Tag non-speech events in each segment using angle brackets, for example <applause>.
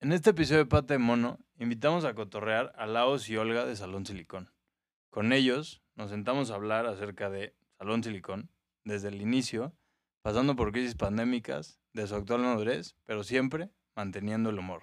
En este episodio de Pata de Mono, invitamos a cotorrear a Laos y Olga de Salón Silicón. Con ellos nos sentamos a hablar acerca de Salón Silicón, desde el inicio, pasando por crisis pandémicas, de su actual madurez, pero siempre manteniendo el humor.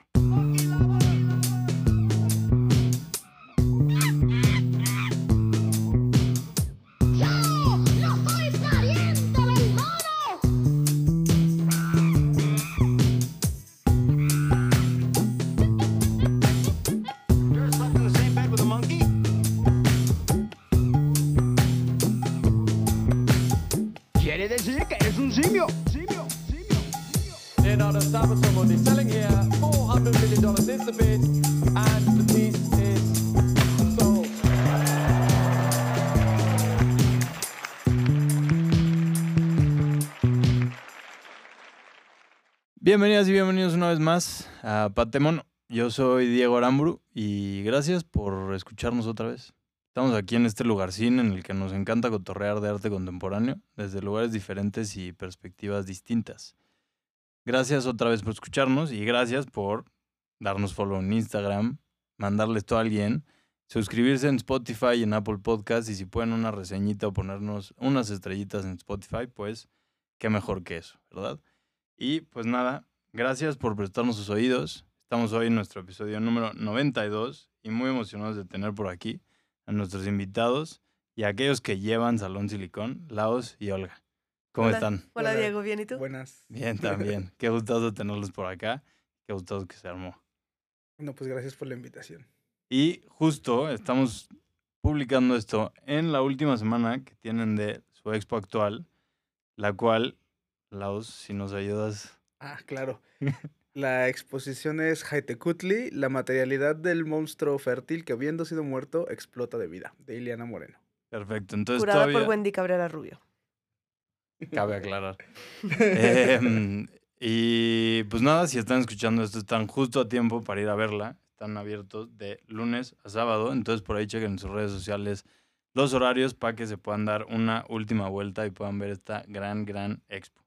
Bienvenidas y bienvenidos una vez más a Patemono. Yo soy Diego Aramburu y gracias por escucharnos otra vez. Estamos aquí en este lugarcín en el que nos encanta cotorrear de arte contemporáneo desde lugares diferentes y perspectivas distintas. Gracias otra vez por escucharnos y gracias por darnos follow en Instagram, mandarle esto a alguien, suscribirse en Spotify y en Apple Podcast y si pueden una reseñita o ponernos unas estrellitas en Spotify, pues qué mejor que eso, ¿verdad? Y pues nada, gracias por prestarnos sus oídos. Estamos hoy en nuestro episodio número 92 y muy emocionados de tener por aquí a nuestros invitados y a aquellos que llevan Salón Silicón, Laos y Olga. ¿Cómo Hola. están? Hola, Diego, ¿bien y tú? Buenas. Bien, también. <laughs> Qué gustoso tenerlos por acá. Qué gustoso que se armó. No, pues gracias por la invitación. Y justo estamos publicando esto en la última semana que tienen de su expo actual, la cual, Laos, si nos ayudas. Ah, claro. <laughs> La exposición es Haitecutli, la materialidad del monstruo fértil que habiendo sido muerto explota de vida, de Ileana Moreno. Perfecto. Entonces Curada todavía por Wendy Cabrera Rubio. cabe aclarar. <laughs> Em, y pues nada, si están escuchando esto, están justo a tiempo para ir a verla. Están abiertos de lunes a sábado. Entonces por ahí chequen en sus redes sociales los horarios para que se puedan dar una última vuelta y puedan ver esta gran, gran expo.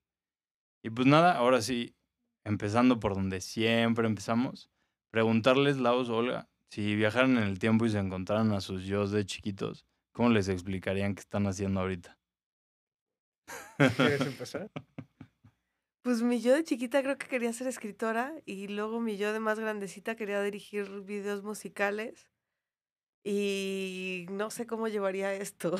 Y pues nada, ahora sí, empezando por donde siempre empezamos, preguntarles, Laos, Olga, si viajaran en el tiempo y se encontraran a sus yo de chiquitos, ¿cómo les explicarían qué están haciendo ahorita? ¿Quieres <laughs> empezar? Pues mi yo de chiquita creo que quería ser escritora y luego mi yo de más grandecita quería dirigir videos musicales y no sé cómo llevaría esto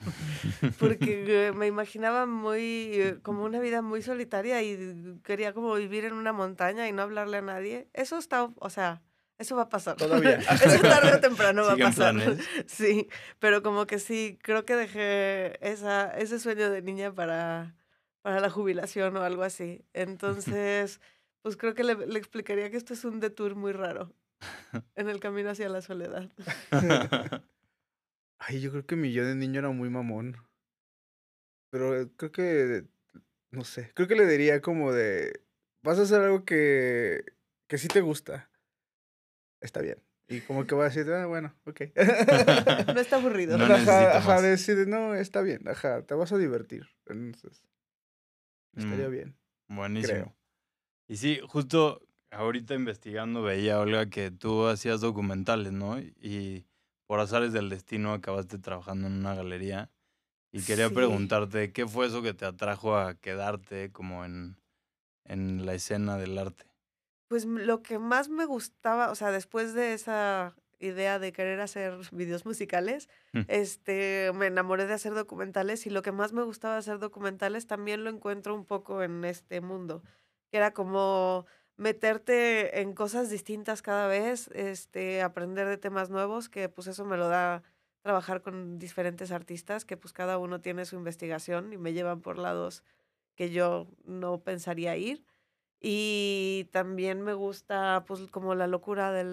<laughs> porque eh, me imaginaba muy eh, como una vida muy solitaria y quería como vivir en una montaña y no hablarle a nadie. Eso está, o sea, eso va a pasar. Todavía. <laughs> Eso tarde o temprano va a pasar. planes. <laughs> Sí, pero como que sí, creo que dejé esa, ese sueño de niña para, para la jubilación o algo así. Entonces, pues creo que le, le explicaría que esto es un detour muy raro en el camino hacia la soledad. <laughs> Ay, yo creo que mi yo de niño era muy mamón. Pero eh, creo que, no sé, creo que le diría como de, vas a hacer algo que, que sí te gusta. Está bien. Y como que va a decir, ah, bueno, ok. <laughs> No está <laughs> aburrido. No ajá, ajá, decir, no, está bien, ajá, te vas a divertir. Entonces, estaría Mm, bien. Buenísimo. creo. Y sí, justo ahorita investigando veía, Olga, que tú hacías documentales, ¿no? Y por azares del destino acabaste trabajando en una galería. Y quería Sí. preguntarte, ¿qué fue eso que te atrajo a quedarte como en, en la escena del arte? Pues lo que más me gustaba, o sea, después de esa idea de querer hacer <laughs> videos musicales, Mm. este, me enamoré de hacer documentales y lo que más me gustaba hacer documentales también lo encuentro un poco en este mundo, que era como meterte en cosas distintas cada vez, este, aprender de temas nuevos, que pues eso me lo da trabajar con diferentes artistas, que pues cada uno tiene su investigación y me llevan por lados que yo no pensaría ir. Y también me gusta, pues, como la locura de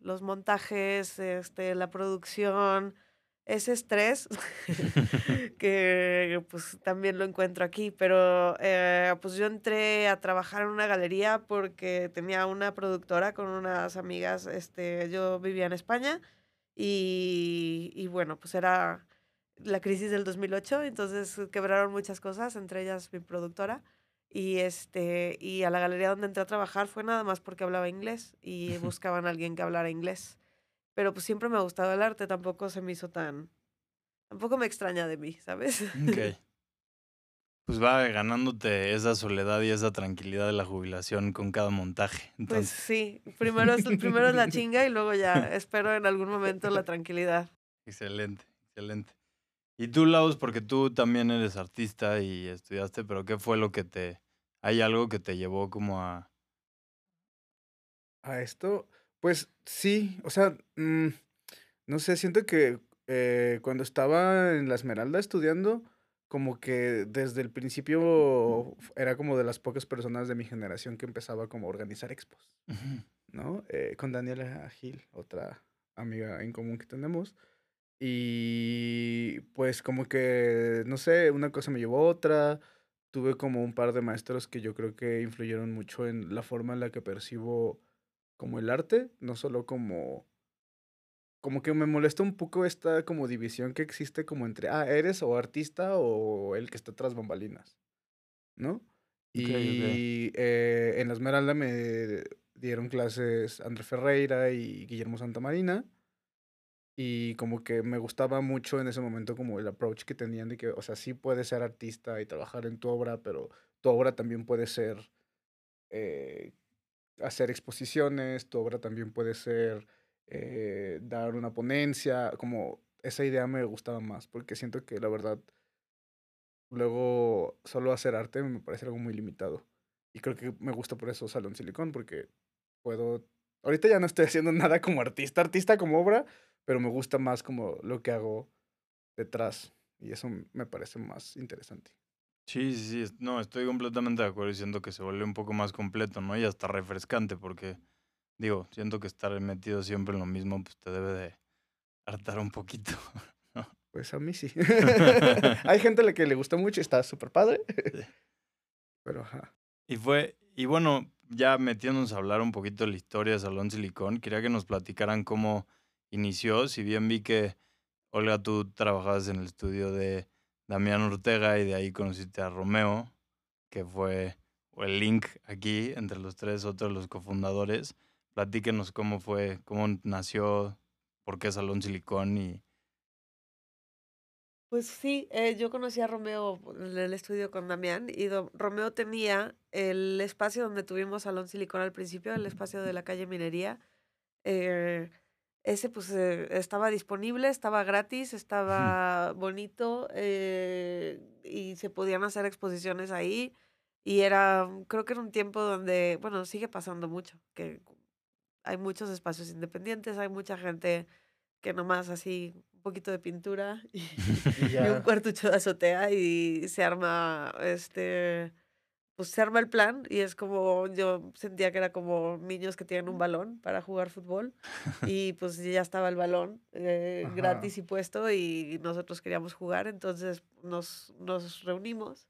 los montajes, este, la producción, ese estrés <laughs> <laughs> que pues también lo encuentro aquí, pero eh, pues yo entré a trabajar en una galería porque tenía una productora con unas amigas, este, yo vivía en España y, y bueno, pues era la crisis del 2008, entonces quebraron muchas cosas, entre ellas mi productora. Y, este, y a la galería donde entré a trabajar fue nada más porque hablaba inglés y <laughs> buscaban a alguien que hablara inglés. Pero pues siempre me ha gustado el arte, tampoco se me hizo tan... Tampoco me extraña de mí, ¿sabes? Ok. <laughs> Pues va ganándote esa soledad y esa tranquilidad de la jubilación con cada montaje. Pues sí, primero es, primero es la chinga y luego ya espero en algún momento la <laughs> tranquilidad. excelente, excelente. Y tú, Laos, porque tú también eres artista y estudiaste, pero ¿qué fue lo que te... ¿Hay algo que te llevó como a... A esto, pues sí, o sea, mm, no sé, siento que eh, cuando estaba en la Esmeralda estudiando, como que desde el principio era como de las pocas personas de mi generación que empezaba como a organizar expos. ¿no? Eh, con Daniela Gil, otra amiga en común que tenemos. Y pues como que, no sé, una cosa me llevó a otra. Tuve como un par de maestros que yo creo que influyeron mucho en la forma en la que percibo como el arte, no solo como... Como que me molesta un poco esta como división que existe como entre, ah, eres o artista o el que está tras bambalinas, ¿no? Y eh, en la Esmeralda me dieron clases André Ferreira y Guillermo Santamarina. Y como que me gustaba mucho en ese momento como el approach que tenían de que, o sea, sí puedes ser artista y trabajar en tu obra, pero tu obra también puede ser eh, hacer exposiciones, tu obra también puede ser eh, dar una ponencia, como esa idea me gustaba más, porque siento que la verdad luego solo hacer arte me parece algo muy limitado. Y creo que me gusta por eso Salón Silicón, porque puedo... Ahorita ya no estoy <laughs> haciendo nada como artista, artista como obra, pero me gusta más como lo que hago detrás. Y eso me parece más interesante. Sí, sí, sí. No, estoy completamente de acuerdo y siento que se vuelve un poco más completo, ¿no? Y hasta refrescante, porque, digo, siento que estar metido siempre en lo mismo, pues te debe de hartar un poquito. <laughs> Pues a mí sí. <laughs> Hay gente a la que le gusta mucho y está súper padre. <laughs> Pero ajá. Y fue, y bueno, ya metiéndonos a hablar un poquito de la historia de Salón Silicón, quería que nos platicaran cómo inició. Si bien vi que, Olga, tú trabajabas en el estudio de Damián Ortega y de ahí conociste a Romeo, que fue el link aquí entre los tres, otros los cofundadores. Platíquenos cómo fue, cómo nació, por qué Salón Silicón y... Pues sí, eh, yo conocí a Romeo en el estudio con Damián y Romeo tenía el espacio donde tuvimos Salón Silicón al principio, el espacio de la calle Minería. eh, ese pues eh, estaba disponible, estaba gratis, estaba bonito eh, y se podían hacer exposiciones ahí. Y era, creo que era un tiempo donde, bueno, sigue pasando mucho, que hay muchos espacios independientes, hay mucha gente que nomás así un poquito de pintura y, <laughs> Y y un cuartucho de azotea y se arma este pues se arma el plan y es como yo sentía que era como niños que tienen un balón para jugar fútbol <laughs> y pues ya estaba el balón eh, gratis y puesto y nosotros queríamos jugar entonces nos, nos reunimos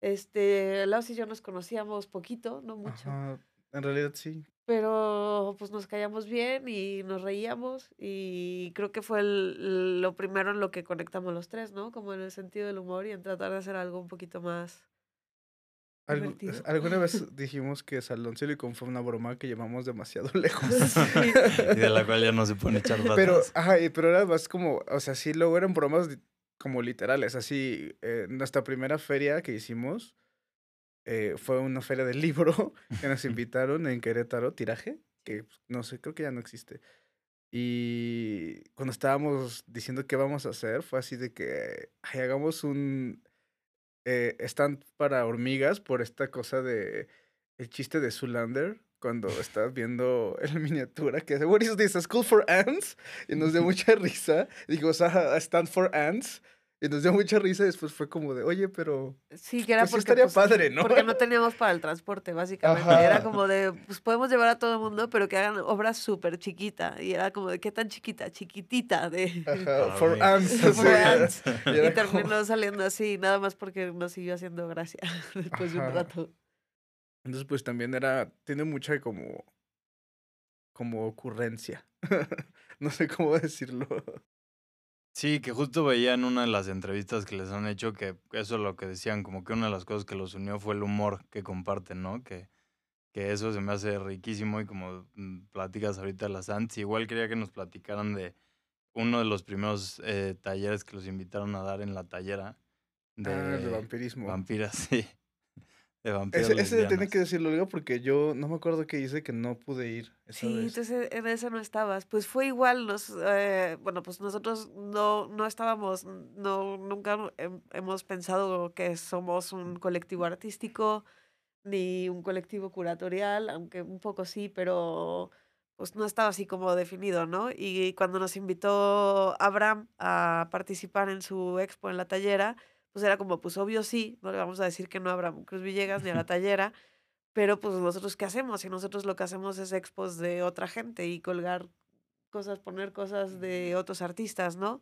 este Laos y yo nos conocíamos poquito no mucho Ajá. En realidad sí. pero pues nos caíamos bien y nos reíamos y creo que fue el- lo primero en lo que conectamos los tres, ¿no? Como en el sentido del humor y en tratar de hacer algo un poquito más Algu- alguna vez <laughs> dijimos que Salón Silicon fue una broma que llevamos demasiado <laughs> lejos. Sí. y de la cual ya no se pone echar patas. Pero, ajá, y- pero era más como, o sea, sí, luego eran bromas como literales. Así, eh, nuestra primera feria que hicimos eh, fue una feria del libro <laughs> que nos invitaron en Querétaro, Tiraje, que pues, no sé, creo que ya no existe. Y cuando estábamos diciendo qué vamos a hacer, fue así de que "Ay, hagamos un eh, stand para hormigas por esta cosa de el chiste de Zoolander cuando estás viendo <laughs> la miniatura que dice, What is this? A school for ants? Y nos dio <laughs> mucha risa. Digo, o sea, a stand for ants. Y nos dio mucha risa y después fue como de, oye, pero... Sí, que era Pues porque, estaría pues, padre, ¿no? porque no <laughs> teníamos para el transporte, básicamente. Ajá. Era como de, pues podemos llevar a todo el mundo, pero que hagan obras súper chiquita. Y era como de, ¿qué tan chiquita? Chiquitita. De... Ajá, <laughs> for ants. For ants. <laughs> Y Y era como- terminó saliendo así, nada más porque nos siguió haciendo gracia después de un rato. Entonces, pues también era, tiene mucha como, como ocurrencia. no sé cómo decirlo. Sí, que justo veía en una de las entrevistas que les han hecho que eso es lo que decían, como que una de las cosas que los unió fue el humor que comparten, ¿no? Que, que eso se me hace riquísimo y como mm, platicas ahorita de las Ants, igual quería que nos platicaran de uno de los primeros eh, talleres que los invitaron a dar en la tallera de, Ah, de vampirismo. vampiras, <laughs> sí. De vampiras Ese, ese tiene lesbianas. que decirlo, digo, porque yo no me acuerdo qué hice que no pude ir esa Sí, vez. entonces en eso no estabas. Pues fue igual, nos, eh, bueno, pues nosotros no, no estábamos, no, nunca hem- hemos pensado que somos un colectivo artístico ni un colectivo curatorial, aunque un poco sí, pero pues no estaba así como definido, ¿no? Y cuando nos invitó Abraham a participar en su expo en la tallera, pues era como, pues obvio sí, no le vamos a decir que no a Abraham Cruz Villegas ni a la <laughs> tallera, pero pues nosotros qué hacemos, y nosotros lo que hacemos es expos de otra gente y colgar cosas, poner cosas de otros artistas, ¿no?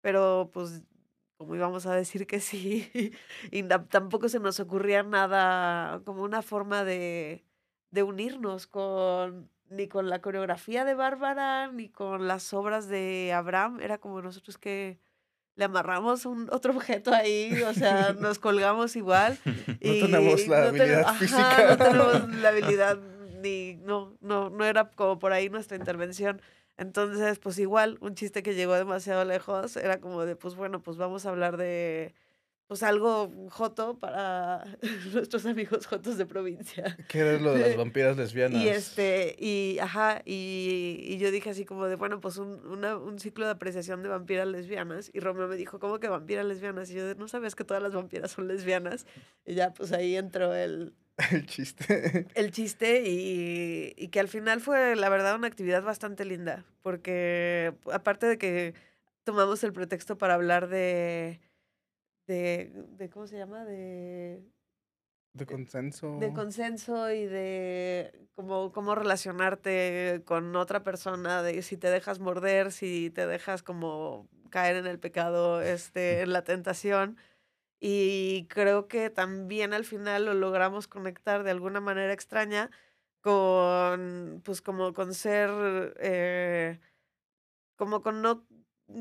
Pero pues como íbamos a decir que sí, <laughs> y tampoco se nos ocurría nada como una forma de, de unirnos con ni con la coreografía de Bárbara, ni con las obras de Abraham, era como nosotros que le amarramos un otro objeto ahí, o sea, <laughs> nos colgamos igual. <laughs> No tenemos la no ten- habilidad ajá, física. No tenemos <laughs> la habilidad ni, no, no, no era como por ahí nuestra intervención. Entonces, pues igual, un chiste que llegó demasiado lejos era como de, pues bueno, pues vamos a hablar de, pues algo joto para <laughs> nuestros amigos jotos de provincia. ¿Qué era lo de las <laughs> vampiras lesbianas? Y este, y ajá, y, y yo dije así como de, bueno, pues un, una- un ciclo de apreciación de vampiras lesbianas. Y Romeo me dijo, ¿cómo que vampiras lesbianas? Y yo, de, ¿no sabes que todas las vampiras son lesbianas? Y ya, pues ahí entró el, <laughs> El chiste. el chiste y, y que al final fue, la verdad, una actividad bastante linda. Porque aparte de que tomamos el pretexto para hablar de, de, de ¿cómo se llama? De De consenso. de consenso y de cómo, cómo relacionarte con otra persona, de si te dejas morder, si te dejas como caer en el pecado, este, en la tentación. Y creo que también al final lo logramos conectar de alguna manera extraña con, pues como con ser, eh, como con no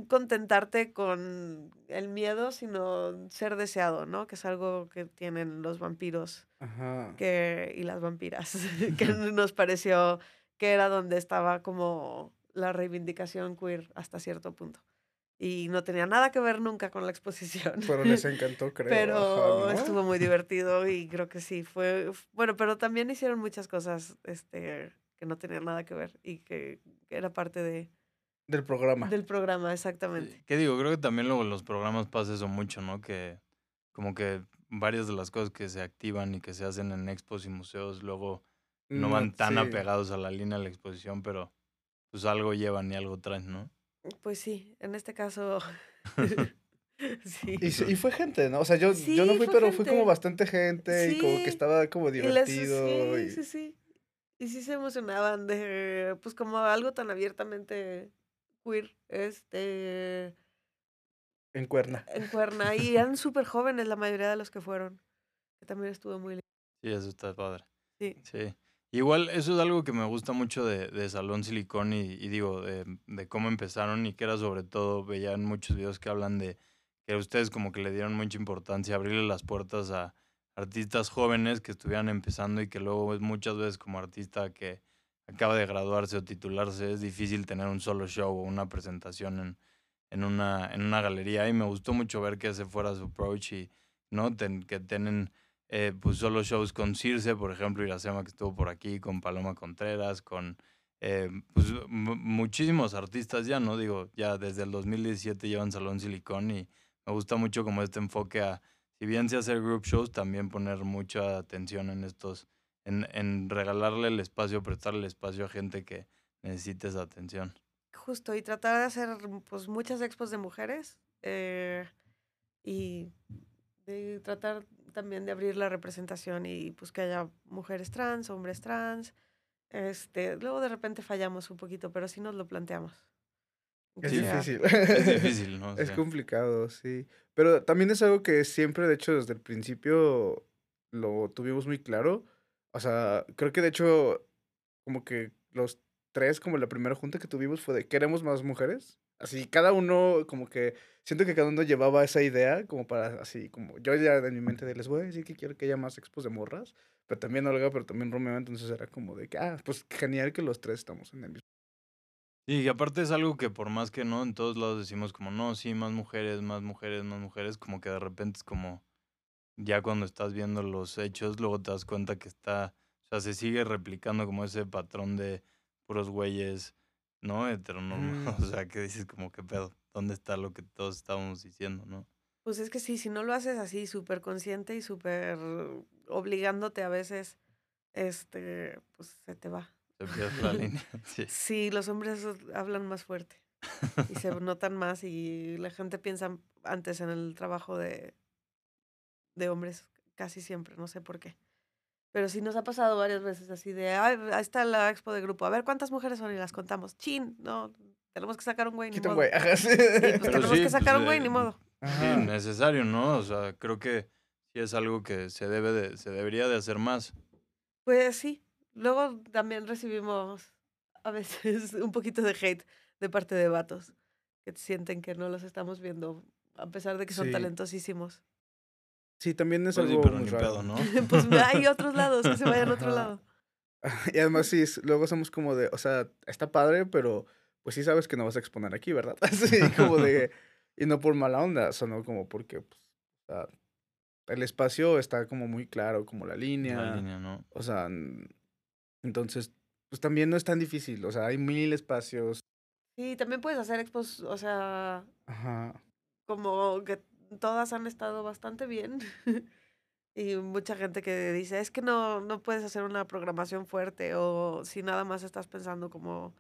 contentarte con el miedo, sino ser deseado, ¿no? Que es algo que tienen los vampiros Ajá. que, y las vampiras, <laughs> que <laughs> nos pareció que era donde estaba como la reivindicación queer hasta cierto punto. Y no tenía nada que ver nunca con la exposición. Pero les encantó, creo. Pero ajá, ¿no? estuvo muy <laughs> divertido y creo que sí, fue... Bueno, pero también hicieron muchas cosas este, que no tenían nada que ver y que, que era parte de, Del programa. del programa, exactamente. Sí, ¿Qué digo? Creo que también luego en los programas pasa eso mucho, ¿no? Que como que varias de las cosas que se activan y que se hacen en expos y museos luego no van tan sí. apegados a la línea de la exposición, pero pues algo llevan y algo traen, ¿no? Pues sí, en este caso... <laughs> <laughs> sí. Y, sí- y fue gente, ¿no? O sea, yo, yo no Sí, fui, fue pero fue como gente. bastante gente y como Sí. que estaba como Y les- divertido. sí, y- sí, sí. Y sí se emocionaban de, pues como algo tan abiertamente queer, este, En cuerna. en Cuerna. Y eran súper jóvenes la mayoría de los que fueron. Que también estuvo muy lindo. Sí, eso está padre. Sí. Sí. Igual, eso es algo que me gusta mucho de, de Salón Silicón y, y digo, de, de cómo empezaron y que era sobre todo, veía en muchos videos que hablan de que ustedes como que le dieron mucha importancia, abrirle las puertas a artistas jóvenes que estuvieran empezando y que luego muchas veces como artista que acaba de graduarse o titularse, es difícil tener un solo show o una presentación en, en, una, en una galería y me gustó mucho ver que ese fuera su approach y ¿no? Ten- que tienen eh, pues solo shows con Circe, por ejemplo, Iracema que estuvo por aquí, con Paloma Contreras, con eh, pues, mu- muchísimos artistas ya, ¿no? Digo, ya desde el 2017 llevan Salón Silicón y me gusta mucho como este enfoque a, si bien se hacer group shows, también poner mucha atención en estos, en, en regalarle el espacio, prestarle el espacio a gente que necesite esa atención. Justo, y tratar de hacer pues muchas expos de mujeres eh, y de tratar también de abrir la representación y pues que haya mujeres trans, hombres trans. Este, luego de repente fallamos un poquito, pero sí nos lo planteamos. Es difícil. Es <laughs> difícil, ¿no? Es complicado, sí. Pero también es algo que siempre, de hecho, desde el principio lo tuvimos muy claro. O sea, creo que de hecho, como que los tres, como la primera junta que tuvimos fue de queremos más mujeres. Así, cada uno, como que, siento que cada uno llevaba esa idea, como para, así, como, yo ya en mi mente de les voy a decir que quiero que haya más expos de morras, pero también Olga, pero también Romeo, entonces era como de que, ah, pues genial que los tres estamos en el mismo. Y aparte es algo que por más que no, en todos lados decimos como, no, sí, más mujeres, más mujeres, más mujeres, como que de repente es como, ya cuando estás viendo los hechos, luego te das cuenta que está, o sea, se sigue replicando como ese patrón de puros güeyes, ¿no? Heteronormados, <laughs> Mm. o sea, que dices como, ¿qué pedo? ¿Dónde está lo que todos estábamos diciendo, no? Pues es que sí, si no lo haces así súper consciente y súper obligándote a veces, este, pues se te va. Se pierde la línea, <laughs> <laughs> sí. Sí, los hombres hablan más fuerte y se notan más y la gente piensa antes en el trabajo de, de hombres casi siempre, no sé por qué. Pero sí nos ha pasado varias veces así de, "Ay, ahí está la expo de grupo, a ver cuántas mujeres son y las contamos. Chin, no, tenemos que sacar un güey, ni Quita un modo. güey. sí. Pues tenemos sí, que sacar pues, un güey, eh, ni modo. Sí, necesario, ¿no? O sea, creo que sí es algo que se debe de, se debería de hacer más. Pues sí. Luego también recibimos a veces <laughs> un poquito de hate de parte de vatos que sienten que no los estamos viendo a pesar de que son Sí. talentosísimos. Sí, también es Pues sí, algo pero muy ni raro. pedo, ¿no? <laughs> pues hay otros lados, que se vayan a otro lado. <laughs> Y además sí, es- luego somos como de, o sea, está padre, pero pues sí sabes que no vas a exponer aquí, ¿verdad? <laughs> Así como de, y no por mala onda, sino como porque, pues, o sea, el espacio está como muy claro, como la línea, La línea, ¿no? o sea, entonces, pues también no es tan difícil, o sea, hay mil espacios, Sí, también puedes hacer expos, o sea, ajá, como que todas han estado bastante bien. <laughs> y mucha gente que dice, es que no, no puedes hacer una programación fuerte o si nada más estás pensando como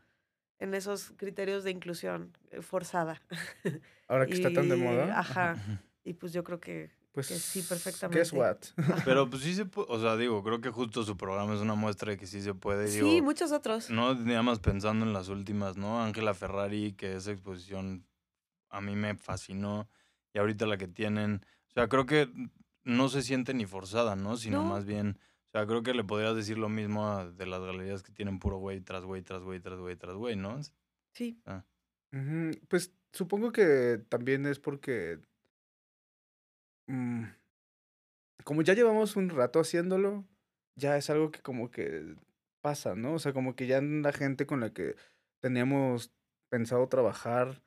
en esos criterios de inclusión eh, forzada. <laughs> ahora que está tan de moda, Ajá. Y pues yo creo que pues sí, Guess perfectamente. what? <laughs> Pero pues sí se puede, o sea, digo, creo que justo su programa es una muestra de que sí se puede. Digo, Sí, muchos otros. No, nada más pensando en las últimas, ¿no? Ángela Ferrari, que esa exposición a mí me fascinó. Y ahorita la que tienen. O sea, creo que no se siente ni forzada, ¿no? Sino No. más bien. O sea, creo que le podrías decir lo mismo a- de las galerías que tienen puro güey tras güey, tras güey, tras güey, tras güey, ¿no? Sí. Ujú, Pues supongo que también es porque. mm, como ya llevamos un rato haciéndolo, ya es algo que como que pasa, ¿no? O sea, como que ya la gente con la que teníamos pensado trabajar,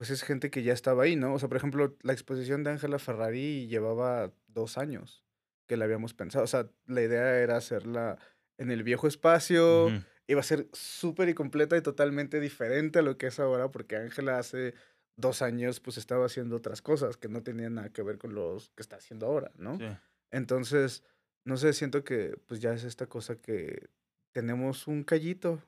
pues es gente que ya estaba ahí, ¿no? O sea, por ejemplo, la exposición de Ángela Ferrari llevaba dos años que la habíamos pensado. O sea, la idea era hacerla en el viejo espacio iba a ser súper y completa y totalmente diferente a lo que es ahora, porque Ángela hace dos años pues estaba haciendo otras cosas que no tenían nada que ver con los que está haciendo ahora, ¿no? Sí. Entonces, no sé, siento que pues ya es esta cosa que tenemos un callito.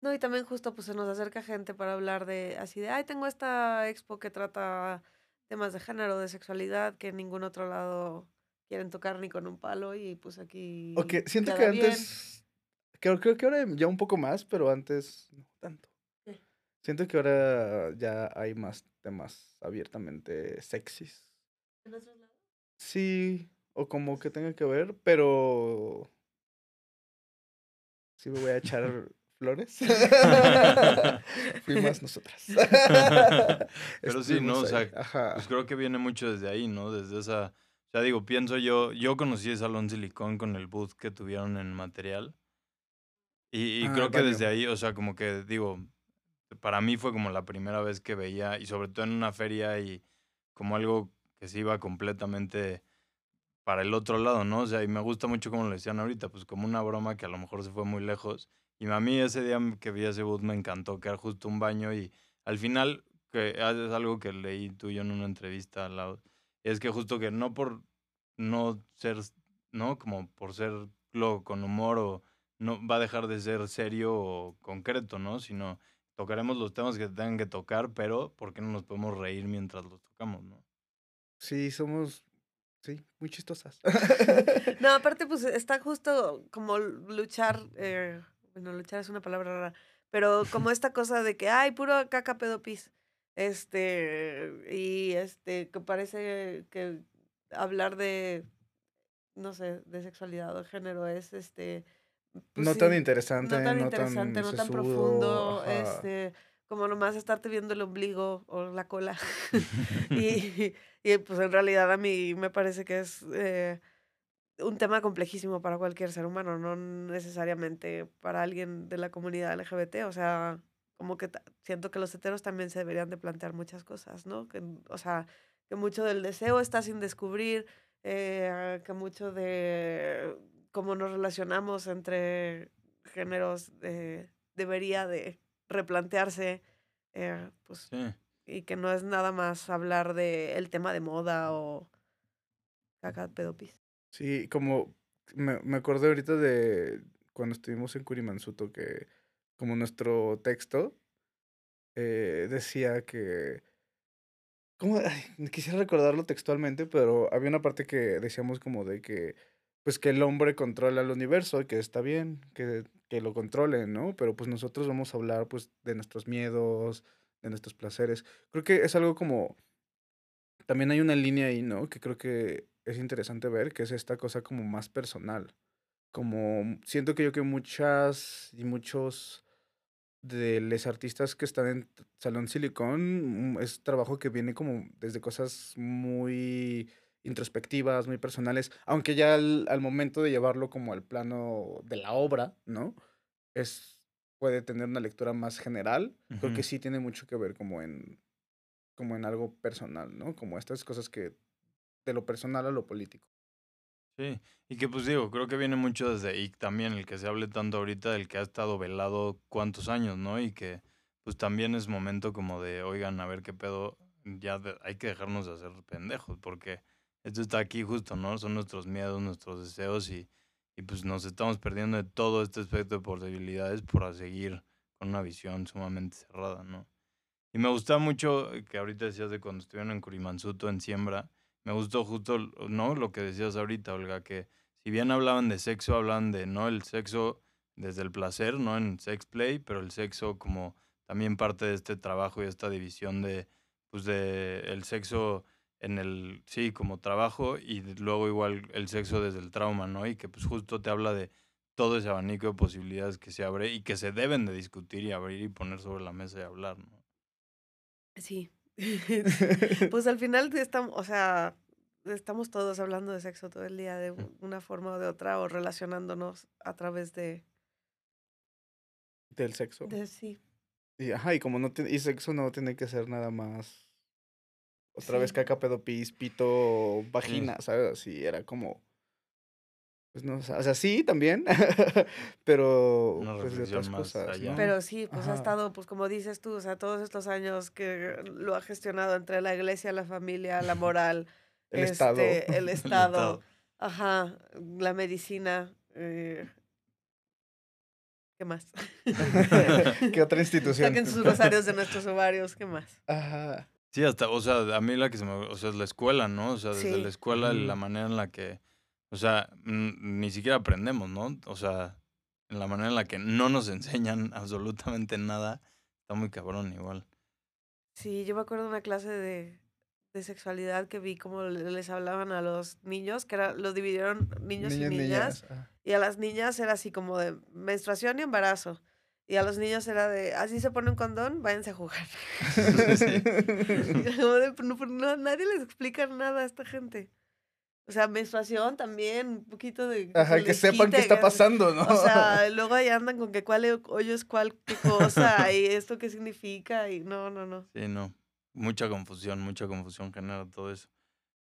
No, y también justo pues se nos acerca gente para hablar de así de, ay, tengo esta expo que trata temas de género, de sexualidad, que en ningún otro lado quieren tocar ni con un palo y pues aquí O que siento que bien. antes, creo, creo que ahora ya un poco más, pero antes no tanto. ¿Qué? Siento que ahora ya hay más temas abiertamente sexys. ¿En otros lados? Sí, o como que tenga que ver, pero sí me voy a echar flores. <laughs> <laughs> Fuimos nosotras. <laughs> Pero sí, ¿no? O sea, Ajá. Pues creo que viene mucho desde ahí, ¿no? Desde esa. O sea, digo, pienso yo. Yo conocí el Salón Silicón con el booth que tuvieron en material. Y, y Ah, creo que desde ahí, o sea, como que digo, para mí fue como la primera vez que veía, y sobre todo en una feria y como algo que se iba completamente para el otro lado, ¿no? O sea, y me gusta mucho como lo decían ahorita, pues como una broma que a lo mejor se fue muy lejos. Y a mí ese día que vi ese booth me encantó, que era justo un baño y al final, que es algo que leí tú y yo en una entrevista al lado, es que justo que no por no ser, ¿no? Como por serlo con humor o no va a dejar de ser serio o concreto, ¿no? Sino tocaremos los temas que tengan que tocar, pero ¿por qué no nos podemos reír mientras los tocamos, no? Sí, somos, sí, muy chistosas. <laughs> <laughs> No, aparte, pues está justo como luchar, eh, bueno, luchar es una palabra rara, pero como esta cosa de que, ay, puro caca pedopis. Este, y este, que parece que hablar de, no sé, de sexualidad o género es este pues no tan interesante, no tan no interesante, tan no profundo, ajá. este, como nomás estarte viendo el ombligo o la cola. <laughs> <laughs> y, y, pues en realidad a mí me parece que es eh, un tema complejísimo para cualquier ser humano, no necesariamente para alguien de la comunidad LGBT. O sea, como que siento que los heteros también se deberían de plantear muchas cosas, ¿no? Que, o sea, que mucho del deseo está sin descubrir, eh, que mucho de cómo nos relacionamos entre géneros eh, debería de replantearse, eh, pues, Sí. y que no es nada más hablar de el tema de moda o caca pedopis. Sí, como me, me acordé ahorita de cuando estuvimos en Curimansuto que como nuestro texto eh, decía que... ¿Cómo? Ay, quisiera recordarlo textualmente, pero había una parte que decíamos como de que pues que el hombre controla el universo y que está bien, que, que lo controle, ¿no? Pero pues nosotros vamos a hablar pues de nuestros miedos, de nuestros placeres. Creo que es algo como también hay una línea ahí, ¿no? Que creo que es interesante ver, que es esta cosa como más personal. Como siento que yo que muchas y muchos de los artistas que están en Salón Silicón mm, es trabajo que viene como desde cosas muy introspectivas, muy personales, aunque ya al, al momento de llevarlo como al plano de la obra, ¿no? Es puede tener una lectura más general, creo que sí tiene mucho que ver como en como en algo personal, ¿no? Como estas cosas que de lo personal a lo político. Sí, y que pues digo, creo que viene mucho desde IC también, el que se hable tanto ahorita del que ha estado velado cuántos años, ¿no? Y que pues también es momento como de, oigan, a ver qué pedo, ya hay que dejarnos de hacer pendejos, porque esto está aquí justo, ¿no? Son nuestros miedos, nuestros deseos y, y pues nos estamos perdiendo de todo este espectro de posibilidades por seguir con una visión sumamente cerrada, ¿no? Y me gusta mucho que ahorita decías de cuando estuvieron en Curimansuto, en Siembra, me gustó justo, ¿no? Lo que decías ahorita, Olga, que si bien hablaban de sexo, hablaban de, ¿no? El sexo desde el placer, ¿no? En sex play, pero el sexo como también parte de este trabajo y esta división de, pues de el sexo en el, sí, como trabajo y luego igual el sexo desde el trauma, ¿no? Y que pues justo te habla de todo ese abanico de posibilidades que se abre y que se deben de discutir y abrir y poner sobre la mesa y hablar, ¿no? Sí. <laughs> pues al final estamos, o sea, estamos todos hablando de sexo todo el día de u- una forma o de otra o relacionándonos a través de, Del sexo. de sí. Y, ajá, y como no tiene, y sexo no tiene que ser nada más. Otra vez Sí. caca, pedo, pis, pito, vagina, ¿sabes? Así era como. Pues no, o sea, o sea, sí también, <laughs> pero Una pues de reflexión otras más cosas, allá. ¿no? Pero sí, pues ha estado, pues como dices tú, o sea, todos estos años que lo ha gestionado entre la iglesia, la familia, la moral, <laughs> El Estado. este, <laughs> el Estado, Estado. ajá, la medicina, eh, ¿qué más? ¿Qué otra institución? Saquen sus rosarios de nuestros ovarios, ¿qué más? Ajá. Sí, hasta, o sea, a mí la que se me, o sea, es la escuela, ¿no? O sea, desde Sí. la escuela, la manera en la que, o sea, ni siquiera aprendemos, ¿no? O sea, en la manera en la que no nos enseñan <laughs> absolutamente nada, está muy cabrón igual. Sí, yo me acuerdo de una clase de, de sexualidad que vi como le- les hablaban a los niños, que era, los dividieron niños y niñas, ah. y a las niñas era así como de menstruación y embarazo, y a los niños era de, así se pone un condón, váyanse a jugar. <laughs> <laughs> Y era como de, "Pero no, pero no, nadie les explica nada a esta gente. O sea, menstruación también, un poquito de... Ajá, que sepan qué está pasando, ¿no? O sea, <laughs> luego ahí andan con que cuál hoyo es cuál qué cosa y esto qué significa y no, no, no. Sí, no. Mucha confusión, mucha confusión genera todo eso.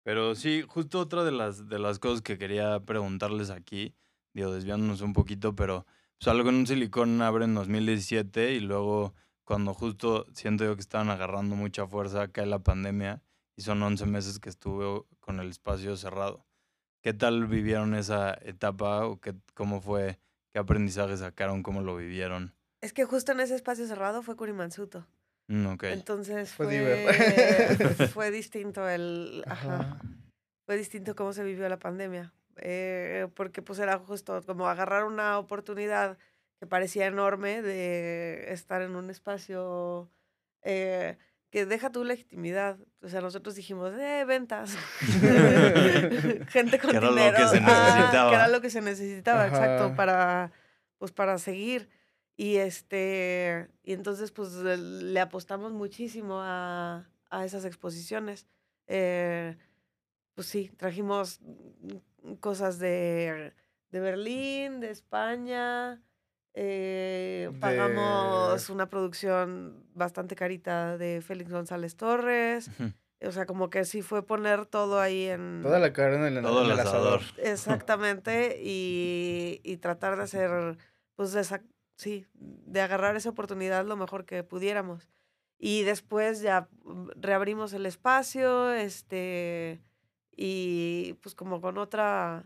Pero sí, justo otra de las, de las cosas que quería preguntarles aquí, digo, desviándonos un poquito, pero pues algo en un silicón abre en 2017 y luego cuando justo siento yo que estaban agarrando mucha fuerza, cae la pandemia y son 11 meses que estuve con el espacio cerrado. ¿Qué tal vivieron esa etapa o qué, cómo fue, qué aprendizaje sacaron, cómo lo vivieron? Es que justo en ese espacio cerrado fue Curimansuto. Mm, ok. Entonces Fue fue, fue distinto el, ajá, Ajá. fue distinto cómo se vivió la pandemia. Eh, porque pues era justo como agarrar una oportunidad que parecía enorme de estar en un espacio eh, que deja tu legitimidad. O sea, nosotros dijimos, eh, ventas. <laughs> Gente con Que era lo dinero. que se Ah, necesitaba. que era lo que se necesitaba, exacto, para, pues para seguir. Y este, y entonces pues le, apostamos muchísimo a, a esas exposiciones. Eh, pues sí, trajimos mm, cosas de, de Berlín, de España. Eh, De- pagamos una producción bastante carita de Félix González Torres. O sea, como que sí fue poner todo ahí en... Toda la carne en el, Todo en el el asador. <laughs> Exactamente, y, y tratar de hacer, pues, de esa- sí, de agarrar esa oportunidad lo mejor que pudiéramos. Y después ya reabrimos el espacio, este, y pues como con otra,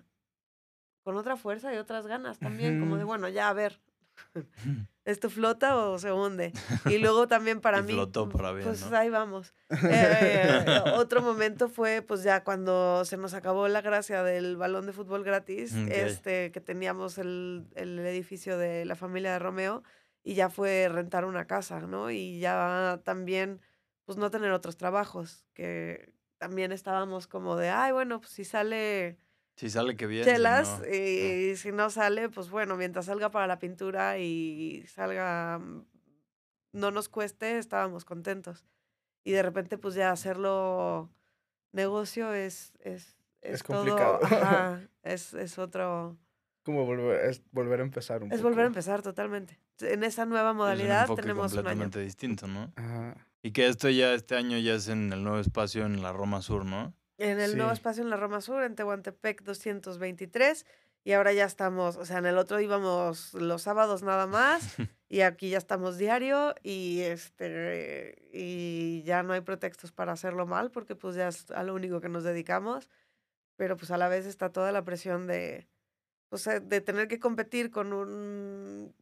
con otra fuerza y otras ganas también, como de, bueno, ya a ver, <laughs> ¿esto flota o se hunde? <laughs> Y luego también para mí, flotó para bien, pues ¿no? ahí vamos. <laughs> Eh, otro momento fue pues ya cuando se nos acabó la gracia del balón de fútbol gratis, Ok. este que teníamos el, el edificio de la familia de Romeo y ya fue rentar una casa, ¿no? Y ya también pues no tener otros trabajos, que también estábamos como de, ay, bueno, pues si sale Si sale que bien. si chelas no, y si no sale, pues bueno, mientras salga para la pintura y salga, mm, no nos cueste, estábamos contentos. Y de repente, pues ya hacerlo negocio es, es, Es todo, complicado. <laughs> ajá, es, es otro, Como volver, es volver a empezar un es poco. volver a empezar totalmente. En esa nueva es un modalidad tenemos un año. completamente distinto, ¿no? Ajá. Y que esto ya este año ya es en el nuevo espacio en la Roma Sur, ¿no? En el nuevo Sí. espacio en la Roma Sur, en Tehuantepec 223. Y ahora ya estamos, o sea, en el otro íbamos los sábados nada más. <laughs> y aquí ya estamos diario. Y este y ya no hay pretextos para hacerlo mal, porque pues ya es a lo único que nos dedicamos. Pero pues a la vez está toda la presión de, pues, de tener que competir con un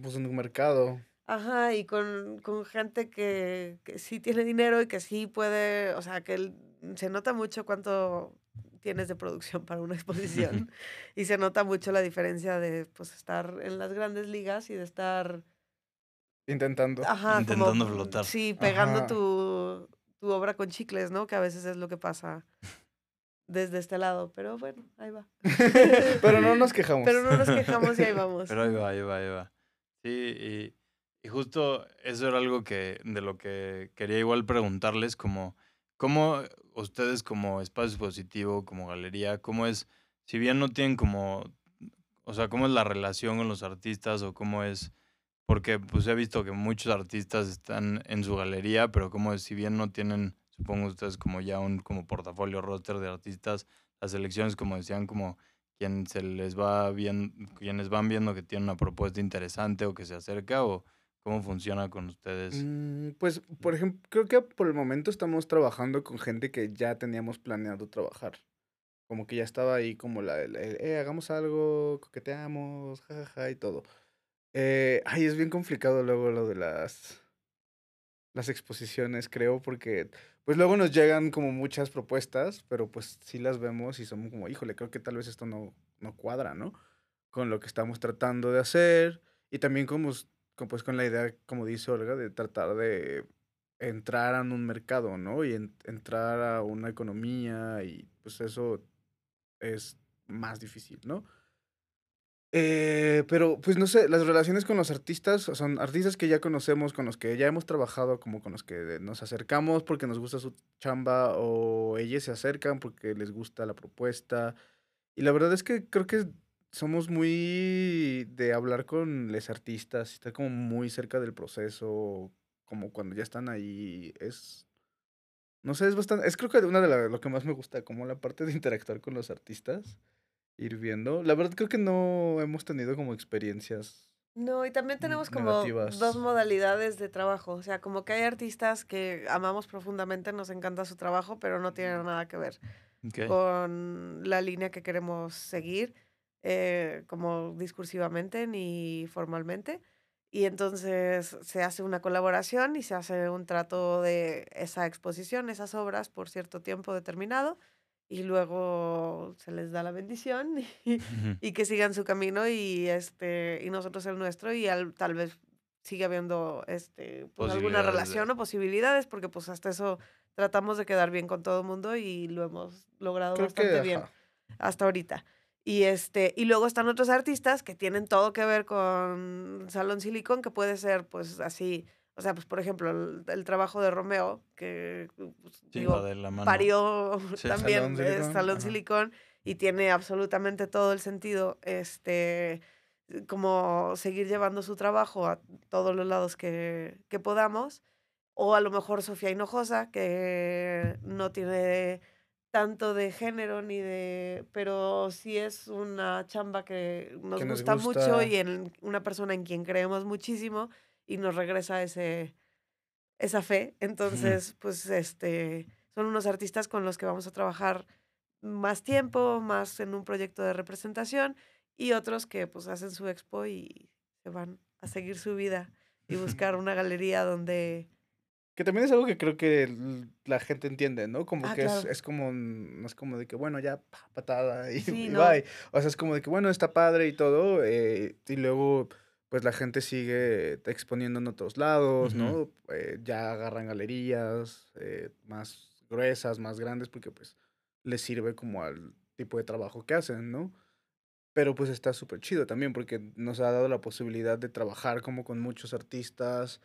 Pues en un mercado. Ajá, y con, con gente que, que sí tiene dinero y que sí puede, o sea, que el- se nota mucho cuánto tienes de producción para una exposición <laughs> y se nota mucho la diferencia de pues estar en las grandes ligas y de estar, Intentando. ajá, como, Intentando flotar. Sí, pegando tu, tu obra con chicles, ¿no? Que a veces es lo que pasa desde este lado, pero bueno, ahí va. <laughs> Pero no nos <laughs> quejamos. Pero no nos quejamos y ahí vamos. Pero ahí va, ahí va, ahí va. Sí, y, y justo eso era algo que de lo que quería igual preguntarles, como cómo ustedes como espacio expositivo, como galería, cómo es, si bien no tienen como, o sea, cómo es la relación con los artistas o cómo es, porque pues he visto que muchos artistas están en su galería, pero como es, si bien no tienen, supongo ustedes como ya un como portafolio roster de artistas, las elecciones como decían como quien se les va bien, quienes van viendo que tiene una propuesta interesante o que se acerca o cómo funciona con ustedes. Mm, Pues, por ejemplo, creo que por el momento estamos trabajando con gente que ya teníamos planeado trabajar. Como que ya estaba ahí como la, el, eh, hagamos algo, coqueteamos, jajaja y todo. Eh, ay, es bien complicado luego lo de las, las exposiciones, creo, porque pues luego nos llegan como muchas propuestas, pero pues sí las vemos y somos como, híjole, creo que tal vez esto no, no cuadra, ¿no? Con lo que estamos tratando de hacer y también como, pues con la idea, como dice Olga, de tratar de entrar a un mercado, ¿no? Y en- entrar a una economía y pues eso es más difícil, ¿no? Eh, pero pues no sé, las relaciones con los artistas son artistas que ya conocemos, con los que ya hemos trabajado, como con los que nos acercamos porque nos gusta su chamba o ellos se acercan porque les gusta la propuesta. Y la verdad es que creo que somos muy de hablar con los artistas, estar como muy cerca del proceso, como cuando ya están ahí, es... No sé, es bastante... Es creo que una de la- lo que más me gusta, como la parte de interactuar con los artistas, ir viendo. La verdad creo que no hemos tenido como experiencias. No, y también tenemos como negativas. dos modalidades de trabajo. O sea, como que hay artistas que amamos profundamente, nos encanta su trabajo, pero no tienen nada que ver con la línea que queremos seguir, eh, como discursivamente ni formalmente. Y entonces se hace una colaboración y se hace un trato de esa exposición, esas obras por cierto tiempo determinado. Y luego se les da la bendición <laughs> y, y que sigan su camino y este y nosotros el nuestro y al- tal vez sigue habiendo este pues, alguna de- relación o posibilidades porque pues hasta eso tratamos de quedar bien con todo el mundo y lo hemos logrado Creo bastante que... bien hasta ahorita Y, este, y luego están otros artistas que tienen todo que ver con Salón Silicón, que puede ser pues así, o sea, pues por ejemplo, el, el trabajo de Romeo, que pues, Sí, digo, va de la mano. parió <laughs> Sí. también Salón Silicón, Salón ajá. Silicón y tiene absolutamente todo el sentido este como seguir llevando su trabajo a todos los lados que, que podamos o a lo mejor Sofía Hinojosa que no tiene tanto de género ni de pero sí es una chamba que nos, Que nos gusta, mucho y en una persona en quien creemos muchísimo y nos regresa ese esa fe. Entonces, pues este son unos artistas con los que vamos a trabajar más tiempo, más en un proyecto de representación y otros que pues hacen su expo y se van a seguir su vida y <laughs> buscar una galería donde Que también es algo que creo que la gente entiende, ¿no? Como Ah, que es, claro. es como, no es como de que, bueno, ya pa, patada y, Sí, y no. bye. O sea, es como de que, bueno, está padre y todo, eh, y luego, pues la gente sigue exponiendo en otros lados, ¿no? Eh, ya agarran galerías eh, más gruesas, más grandes, porque pues les sirve como al tipo de trabajo que hacen, ¿no? Pero pues está súper chido también porque nos ha dado la posibilidad de trabajar como con muchos artistas,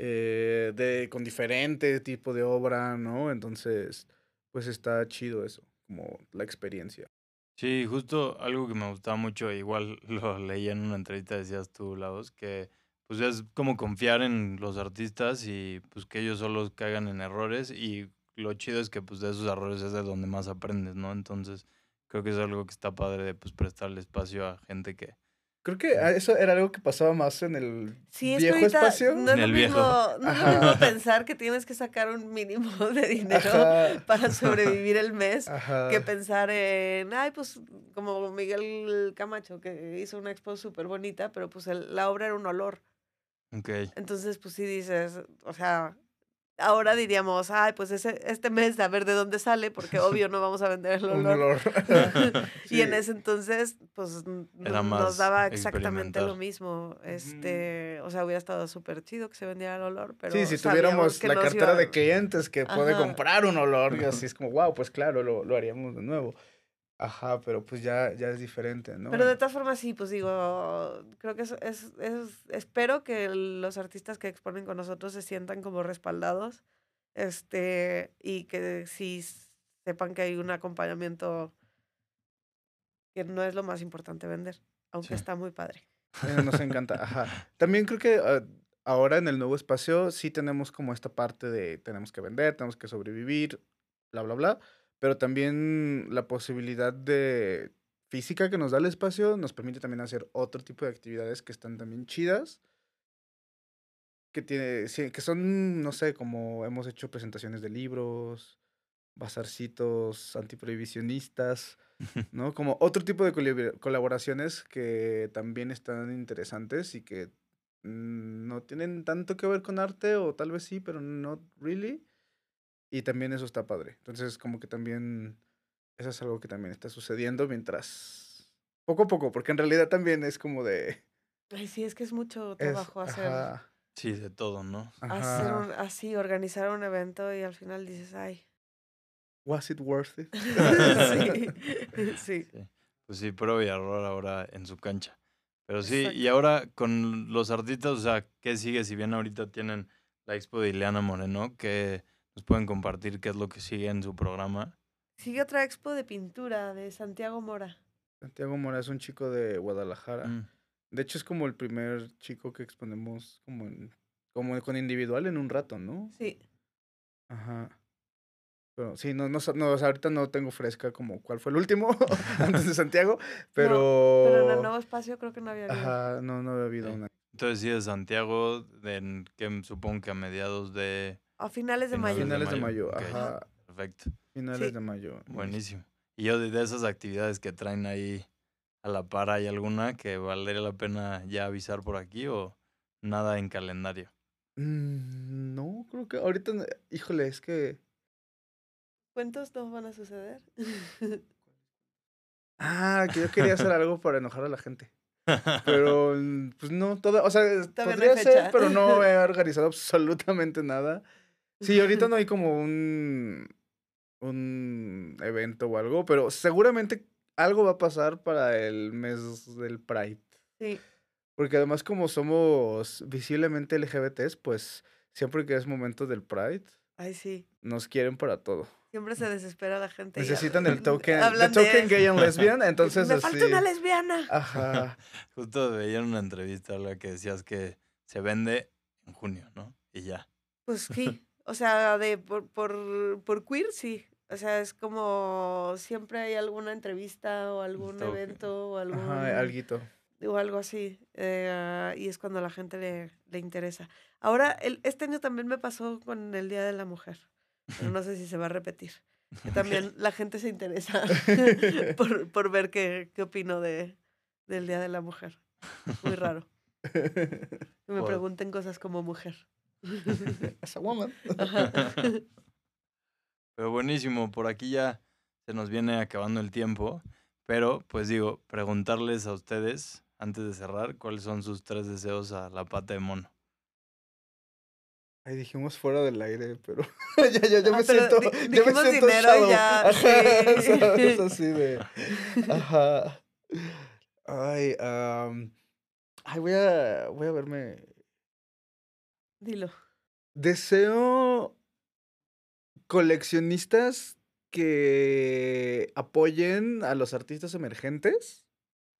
eh, de, con diferente tipo de obra, ¿no? Entonces, pues está chido eso, como la experiencia. Sí, justo algo que me gustaba mucho, igual <laughs> lo leí en una entrevista, decías tú, Laos, que pues es como confiar en los artistas y pues que ellos solos caigan en errores y lo chido es que pues de esos errores es de donde más aprendes, ¿no? Entonces creo que es algo que está padre de pues prestarle espacio a gente que... Creo que ah, eso era algo que pasaba más en el Sí, es que viejo ahorita espacio. no es En lo el mismo, viejo. no es lo mismo <laughs> pensar que tienes que sacar un mínimo <laughs> de dinero Ajá, para <laughs> sobrevivir el mes ajá. que pensar en, ay, pues como Miguel Camacho, que hizo una expo súper bonita, pero pues el- la obra era un olor. Ok, Entonces, pues sí dices, o sea, ahora diríamos, ay, pues ese, este mes a ver de dónde sale, porque obvio no vamos a vender el <laughs> Un olor. olor. <laughs> y en ese entonces, pues Era nos daba exactamente lo mismo. Este, o sea, hubiera estado súper chido que se vendiera el olor, pero Sí, si tuviéramos la cartera iba- de clientes que puede Ajá. comprar un olor y así <laughs> es como, wow, pues claro, lo, lo haríamos de nuevo. Ajá, pero pues ya, ya es diferente, ¿no? Pero de todas formas, sí, pues digo, creo que es, es, es- espero que los artistas que exponen con nosotros se sientan como respaldados, este, y que sí sepan que hay un acompañamiento que no es lo más importante vender, aunque Sí. está muy padre. Eh, Nos encanta, ajá. También creo que ah, ahora en el nuevo espacio sí tenemos como esta parte de tenemos que vender, tenemos que sobrevivir, bla, bla, bla. Pero también la posibilidad de física que nos da el espacio nos permite también hacer otro tipo de actividades que están también chidas. Que, tiene, que son, no sé, como hemos hecho presentaciones de libros, bazarcitos antiprohibicionistas. <laughs> ¿no? Como otro tipo de colabora- colaboraciones que también están interesantes y que mm, no tienen tanto que ver con arte o tal vez sí, pero no really. Y también eso está padre. Entonces, como que también eso es algo que también está sucediendo mientras poco a poco, porque en realidad también es como de Ay, sí, es que es mucho es- trabajo hacer, ajá, sí, de todo, ¿no? hacer un- así, organizar un evento y al final dices, ay. Was it worth it? <laughs> sí, <laughs> sí. Sí. Pues sí, prueba y error ahora en su cancha. Pero sí, Exacto. y ahora con los artistas, o sea, ¿qué sigue? Si bien ahorita tienen la expo de Ileana Moreno, que nos pueden compartir qué es lo que sigue en su programa. Sigue otra expo de pintura de Santiago Mora. Santiago Mora es un chico de Guadalajara. Mm, De hecho, es como el primer chico que exponemos como, en- como con individual en un rato, ¿no? Sí. Ajá. Pero sí, no, no, no, ahorita no tengo fresca como cuál fue el último <laughs> antes de Santiago, pero... Pero en el nuevo espacio creo que no había habido. Ajá, no, no había habido Sí. una. Entonces sí, de Santiago, de, en- que supongo que a mediados de... A finales de mayo. Finales de mayo, ok, ajá. Perfecto, Finales Sí. de mayo. buenísimo. Y yo de, esas actividades que traen ahí a la par, ¿hay alguna que valdría la pena ya avisar por aquí o nada en calendario? Mm, no, creo que ahorita, híjole, es que... ¿Cuentos no van a suceder? <laughs> Ah, que yo quería hacer algo para enojar a la gente. Pero, <laughs> pues no, toda, o sea, hay podría ser, pero no he <laughs> organizado absolutamente nada. Sí, ahorita no hay como un, un evento o algo, pero seguramente algo va a pasar para el mes del Pride. Sí, Porque además como somos visiblemente LGBTs, pues siempre que es momento del Pride, ay, sí. nos quieren para todo. Siempre se desespera la gente. Necesitan el <laughs> token, de- token gay and lesbian, <laughs> entonces Me así. falta una lesbiana. Ajá. <laughs> Justo veía en una entrevista en la que decías que se vende en junio, ¿no? Y ya. Pues sí, o sea, de por, por, por queer sí. O sea, es como siempre hay alguna entrevista o algún evento o algún Ajá, alguito. o algo así. eh, y es cuando a la gente le, le interesa. Ahora, el, este año también me pasó con el Día de la Mujer. Pero no sé si se va a repetir. Que también <laughs> la gente se interesa <laughs> por, por ver qué, qué opino de, del Día de la Mujer. Muy raro. <laughs> Que me pregunten cosas como mujer. <laughs> As a woman. <laughs> Pero buenísimo, por aquí ya se nos viene acabando el tiempo. Pero, pues digo, preguntarles a ustedes, antes de cerrar, cuáles son sus tres deseos a la pata de mono. Ay, dijimos fuera del aire, pero <laughs> ya, ya, ya Ah, me pero siento, ya me siento dinero y shadow. ya, Ajá, sí. ¿sabes? así de, ajá. Ay, ay, voy a, voy a verme. Dilo. Deseo coleccionistas que apoyen a los artistas emergentes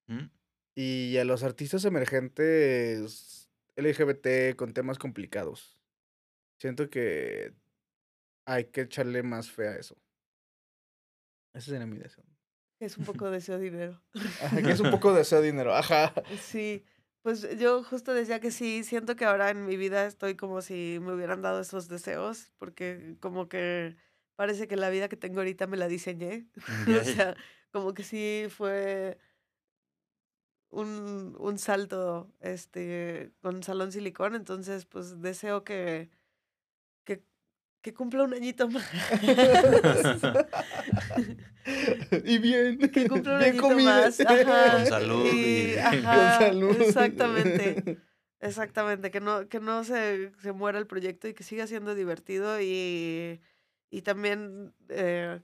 ¿Mm? y a los artistas emergentes LGBT con temas complicados. Siento que hay que echarle más fe a eso. Ese sería mi deseo. Es un poco <laughs> de ese dinero. Ajá, que es un poco <laughs> de ese dinero. Ajá. Sí, pues yo justo decía que sí, siento que ahora en mi vida estoy como si me hubieran dado esos deseos, porque como que parece que la vida que tengo ahorita me la diseñé. <laughs> o sea, como que sí fue un, un salto este con Salón Silicón, entonces pues deseo que, que, que cumpla un añito más. <laughs> <laughs> y bien. que cumpla un bien comida. más. <laughs> Ajá, Con salud y- Con ajá, salud. Exactamente. <laughs> Exactamente, que no, que no se, se muera el proyecto y que siga siendo divertido y, y también eh,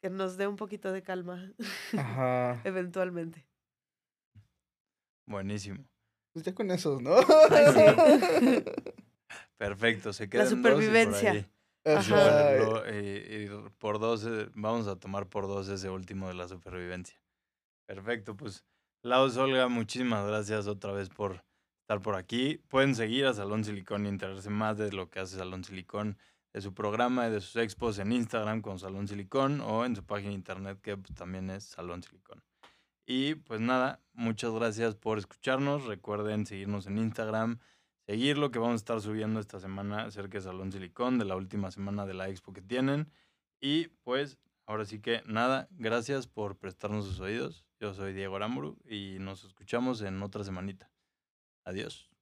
que nos dé un poquito de calma Ajá. <laughs> eventualmente. Buenísimo. Pues ya con esos, ¿no? Ay, sí. Perfecto, se La y por supervivencia. Ajá. Eh, y por dos, eh, vamos a tomar por dos ese último de la supervivencia. Perfecto, pues Laos Olga, muchísimas gracias otra vez por estar por aquí. Pueden seguir a Salón Silicón y enterarse más de lo que hace Salón Silicón, de su programa y de sus expos en Instagram con Salón Silicón o en su página de internet que pues, también es Salón Silicón. Y pues nada, muchas gracias por escucharnos. Recuerden seguirnos en Instagram, seguir lo que vamos a estar subiendo esta semana acerca de Salón Silicón, de la última semana de la expo que tienen. Y pues ahora sí que nada, gracias por prestarnos sus oídos. Yo soy Diego Aramburu y nos escuchamos en otra semanita. Adiós.